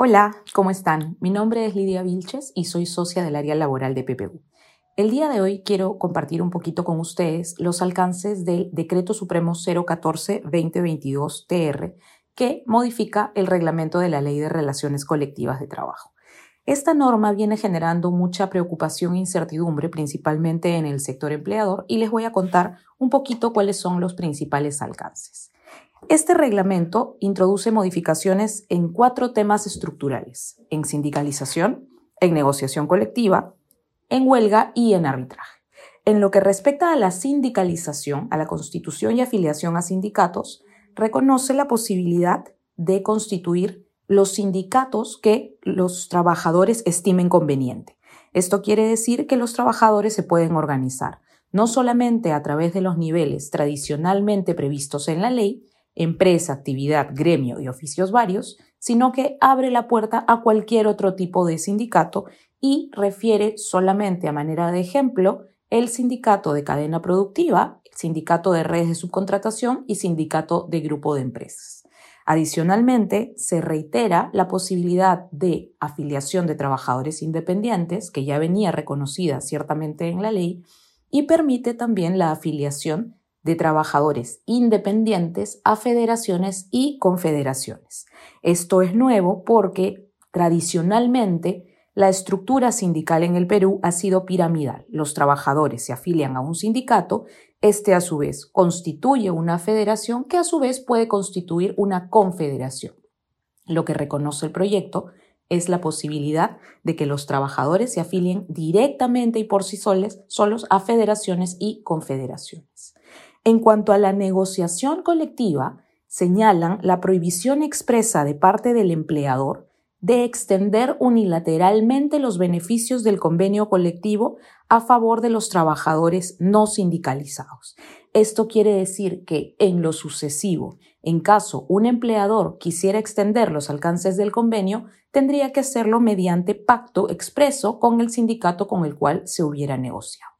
Hola, ¿cómo están? Mi nombre es Lidia Vilches y soy socia del área laboral de PPU. El día de hoy quiero compartir un poquito con ustedes los alcances del Decreto Supremo 014-2022-TR que modifica el reglamento de la Ley de Relaciones Colectivas de Trabajo. Esta norma viene generando mucha preocupación e incertidumbre, principalmente en el sector empleador, y les voy a contar un poquito cuáles son los principales alcances. Este reglamento introduce modificaciones en cuatro temas estructurales, en sindicalización, en negociación colectiva, en huelga y en arbitraje. En lo que respecta a la sindicalización, a la constitución y afiliación a sindicatos, reconoce la posibilidad de constituir los sindicatos que los trabajadores estimen conveniente. Esto quiere decir que los trabajadores se pueden organizar, no solamente a través de los niveles tradicionalmente previstos en la ley, empresa, actividad, gremio y oficios varios, sino que abre la puerta a cualquier otro tipo de sindicato y refiere solamente a manera de ejemplo el sindicato de cadena productiva, el sindicato de redes de subcontratación y sindicato de grupo de empresas. Adicionalmente, se reitera la posibilidad de afiliación de trabajadores independientes, que ya venía reconocida ciertamente en la ley, y permite también la afiliación de trabajadores independientes a federaciones y confederaciones. Esto es nuevo porque tradicionalmente la estructura sindical en el Perú ha sido piramidal. Los trabajadores se afilian a un sindicato, este a su vez constituye una federación que a su vez puede constituir una confederación. Lo que reconoce el proyecto es la posibilidad de que los trabajadores se afilien directamente y por sí solos, solos a federaciones y confederaciones. En cuanto a la negociación colectiva, señalan la prohibición expresa de parte del empleador de extender unilateralmente los beneficios del convenio colectivo a favor de los trabajadores no sindicalizados. Esto quiere decir que en lo sucesivo, en caso un empleador quisiera extender los alcances del convenio, tendría que hacerlo mediante pacto expreso con el sindicato con el cual se hubiera negociado.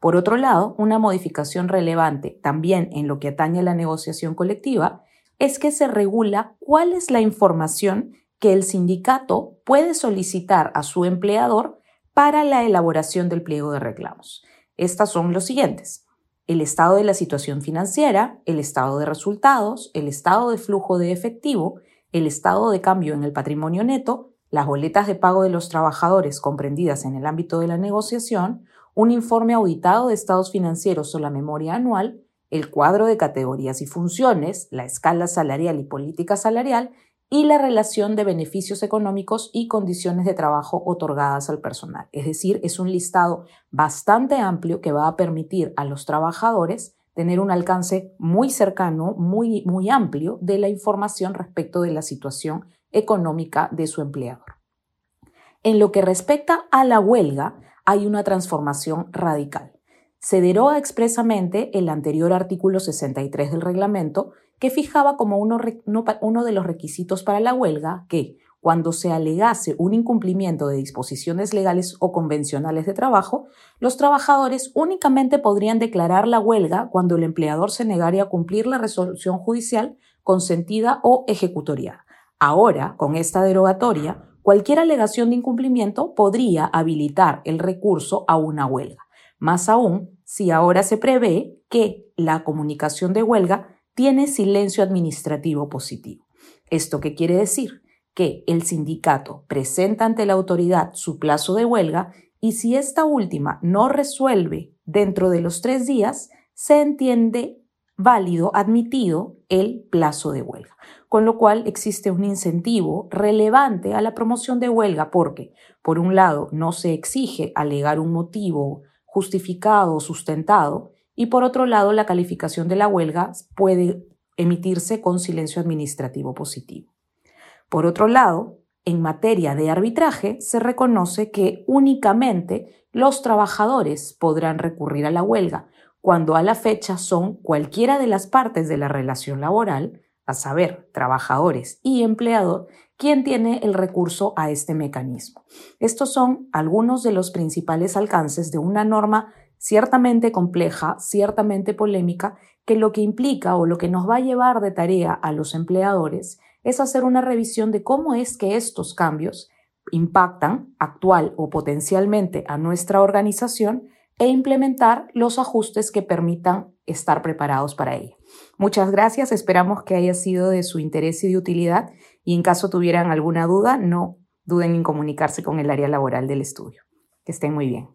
Por otro lado, una modificación relevante también en lo que atañe a la negociación colectiva es que se regula cuál es la información que el sindicato puede solicitar a su empleador para la elaboración del pliego de reclamos. Estas son los siguientes. El estado de la situación financiera, el estado de resultados, el estado de flujo de efectivo, el estado de cambio en el patrimonio neto, las boletas de pago de los trabajadores comprendidas en el ámbito de la negociación, un informe auditado de estados financieros o la memoria anual, el cuadro de categorías y funciones, la escala salarial y política salarial y la relación de beneficios económicos y condiciones de trabajo otorgadas al personal. Es decir, es un listado bastante amplio que va a permitir a los trabajadores tener un alcance muy cercano, muy, muy amplio de la información respecto de la situación económica de su empleador. En lo que respecta a la huelga, hay una transformación radical. Se deroga expresamente el anterior artículo 63 del reglamento que fijaba como uno, de los requisitos para la huelga que, cuando se alegase un incumplimiento de disposiciones legales o convencionales de trabajo, los trabajadores únicamente podrían declarar la huelga cuando el empleador se negara a cumplir la resolución judicial consentida o ejecutoriada. Ahora, con esta derogatoria, cualquier alegación de incumplimiento podría habilitar el recurso a una huelga. Más aún, si ahora se prevé que la comunicación de huelga tiene silencio administrativo positivo. ¿Esto qué quiere decir? Que el sindicato presenta ante la autoridad su plazo de huelga y si esta última no resuelve dentro de los tres días, se entiende válido, admitido el plazo de huelga. Con lo cual existe un incentivo relevante a la promoción de huelga porque, por un lado, no se exige alegar un motivo justificado o sustentado y, por otro lado, la calificación de la huelga puede emitirse con silencio administrativo positivo. Por otro lado, en materia de arbitraje, se reconoce que únicamente los trabajadores podrán recurrir a la huelga cuando a la fecha son cualquiera de las partes de la relación laboral, a saber, trabajadores y empleador, quien tiene el recurso a este mecanismo. Estos son algunos de los principales alcances de una norma ciertamente compleja, ciertamente polémica, que lo que implica o lo que nos va a llevar de tarea a los empleadores es hacer una revisión de cómo es que estos cambios impactan actual o potencialmente a nuestra organización e implementar los ajustes que permitan estar preparados para ello. Muchas gracias, esperamos que haya sido de su interés y de utilidad y en caso tuvieran alguna duda, no duden en comunicarse con el área laboral del estudio. Que estén muy bien.